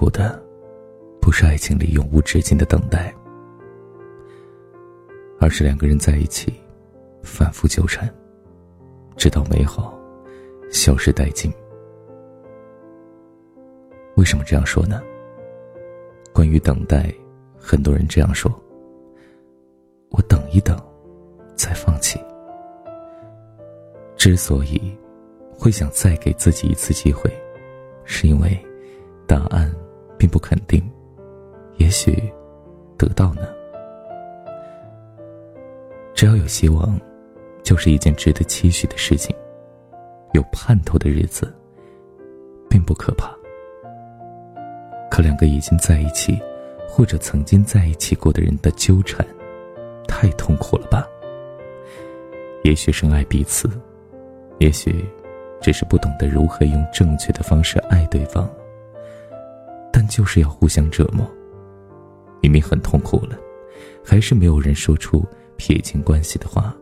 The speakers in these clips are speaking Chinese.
苦的，不是爱情里永无止境的等待，而是两个人在一起，反复纠缠，直到美好消失殆尽。为什么这样说呢？关于等待，很多人这样说：“我等一等，再放弃。”之所以会想再给自己一次机会，是因为。答案并不肯定，也许得到呢。只要有希望，就是一件值得期许的事情。有盼头的日子，并不可怕。可两个已经在一起，或者曾经在一起过的人的纠缠，太痛苦了吧？也许深爱彼此，也许只是不懂得如何用正确的方式爱对方。就是要互相折磨。明明很痛苦了，还是没有人说出撇清关系的话。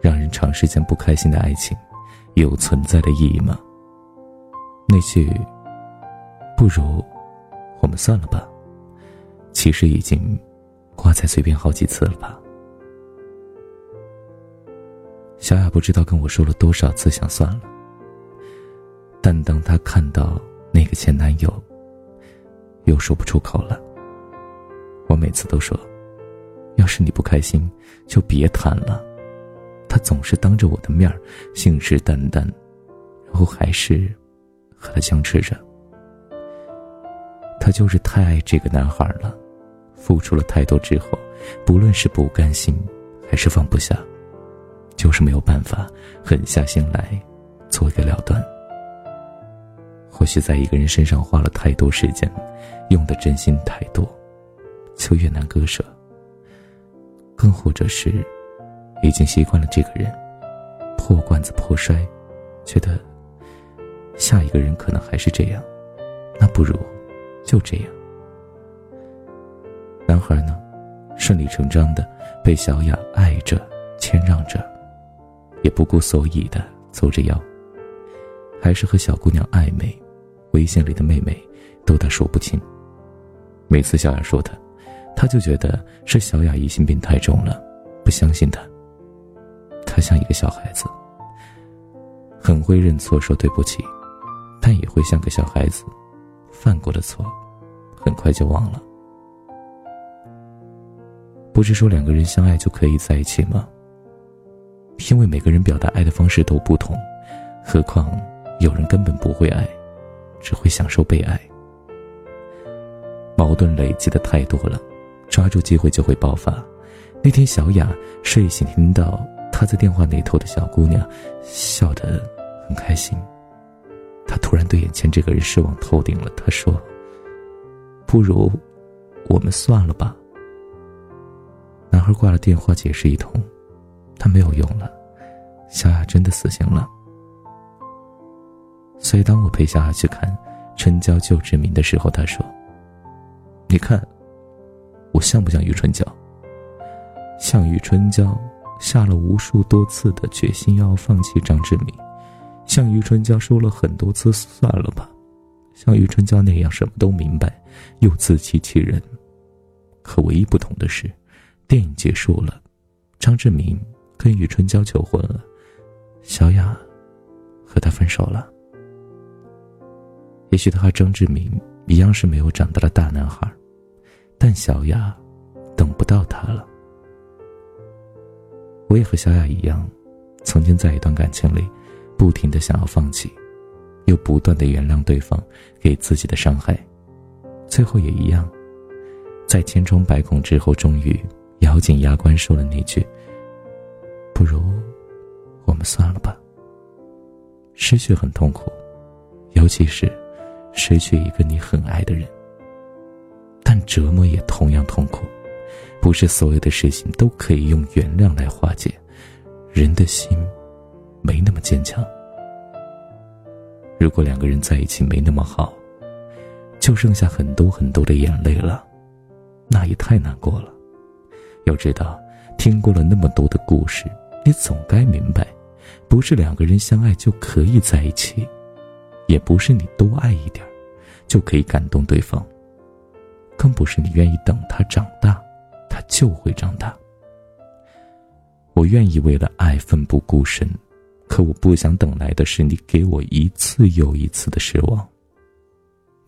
让人长时间不开心的爱情，有存在的意义吗？那句“不如我们算了吧”，其实已经挂在嘴边好几次了吧？小雅不知道跟我说了多少次想算了，但当她看到……那个前男友，又说不出口了。我每次都说，要是你不开心，就别谈了。他总是当着我的面信誓旦旦，然后还是和他僵持着。他就是太爱这个男孩了，付出了太多之后，不论是不甘心，还是放不下，就是没有办法狠下心来做一个了断。或许在一个人身上花了太多时间，用的真心太多，就越难割舍。更或者是，已经习惯了这个人，破罐子破摔，觉得下一个人可能还是这样，那不如就这样。男孩呢，顺理成章的被小雅爱着、谦让着，也不顾所以的走着腰，还是和小姑娘暧昧。微信里的妹妹，逗他说不清。每次小雅说他，他就觉得是小雅疑心病太重了，不相信他。他像一个小孩子，很会认错说对不起，但也会像个小孩子，犯过的错，很快就忘了。不是说两个人相爱就可以在一起吗？因为每个人表达爱的方式都不同，何况有人根本不会爱。只会享受被爱，矛盾累积的太多了，抓住机会就会爆发。那天，小雅睡醒听到他在电话那头的小姑娘笑得很开心，她突然对眼前这个人失望透顶了。她说：“不如我们算了吧。”男孩挂了电话，解释一通，他没有用了，小雅真的死心了。所以，当我陪小雅去看《春娇救志明》的时候，他说：“你看，我像不像余春娇？像余春娇下了无数多次的决心要放弃张志明，像余春娇说了很多次算了吧，像余春娇那样什么都明白又自欺欺人。可唯一不同的是，电影结束了，张志明跟余春娇求婚了，小雅和他分手了。”也许他和张志明一样是没有长大的大男孩，但小雅等不到他了。我也和小雅一样，曾经在一段感情里，不停的想要放弃，又不断的原谅对方给自己的伤害，最后也一样，在千疮百孔之后，终于咬紧牙关说了那句：“不如我们算了吧。”失去很痛苦，尤其是。失去一个你很爱的人，但折磨也同样痛苦。不是所有的事情都可以用原谅来化解，人的心没那么坚强。如果两个人在一起没那么好，就剩下很多很多的眼泪了，那也太难过了。要知道，听过了那么多的故事，你总该明白，不是两个人相爱就可以在一起。也不是你多爱一点就可以感动对方，更不是你愿意等他长大，他就会长大。我愿意为了爱奋不顾身，可我不想等来的是你给我一次又一次的失望。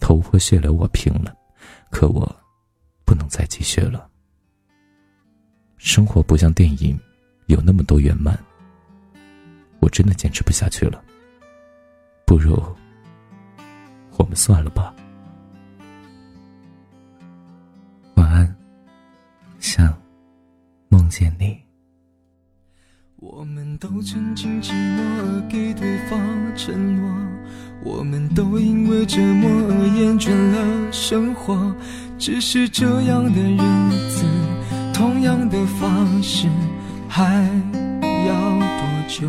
头破血流我拼了，可我不能再继续了。生活不像电影，有那么多圆满。我真的坚持不下去了，不如我们算了吧。晚安，想梦见你。我们都曾经寂寞而给对方承诺，我们都因为折磨而厌倦了生活。只是这样的日子，同样的方式，还要多久？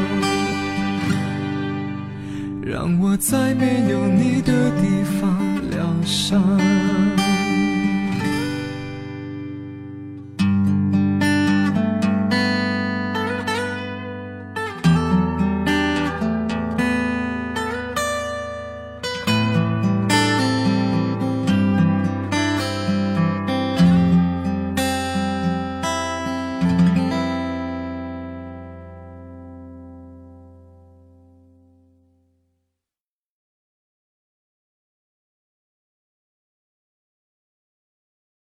让我在没有你的地方疗伤。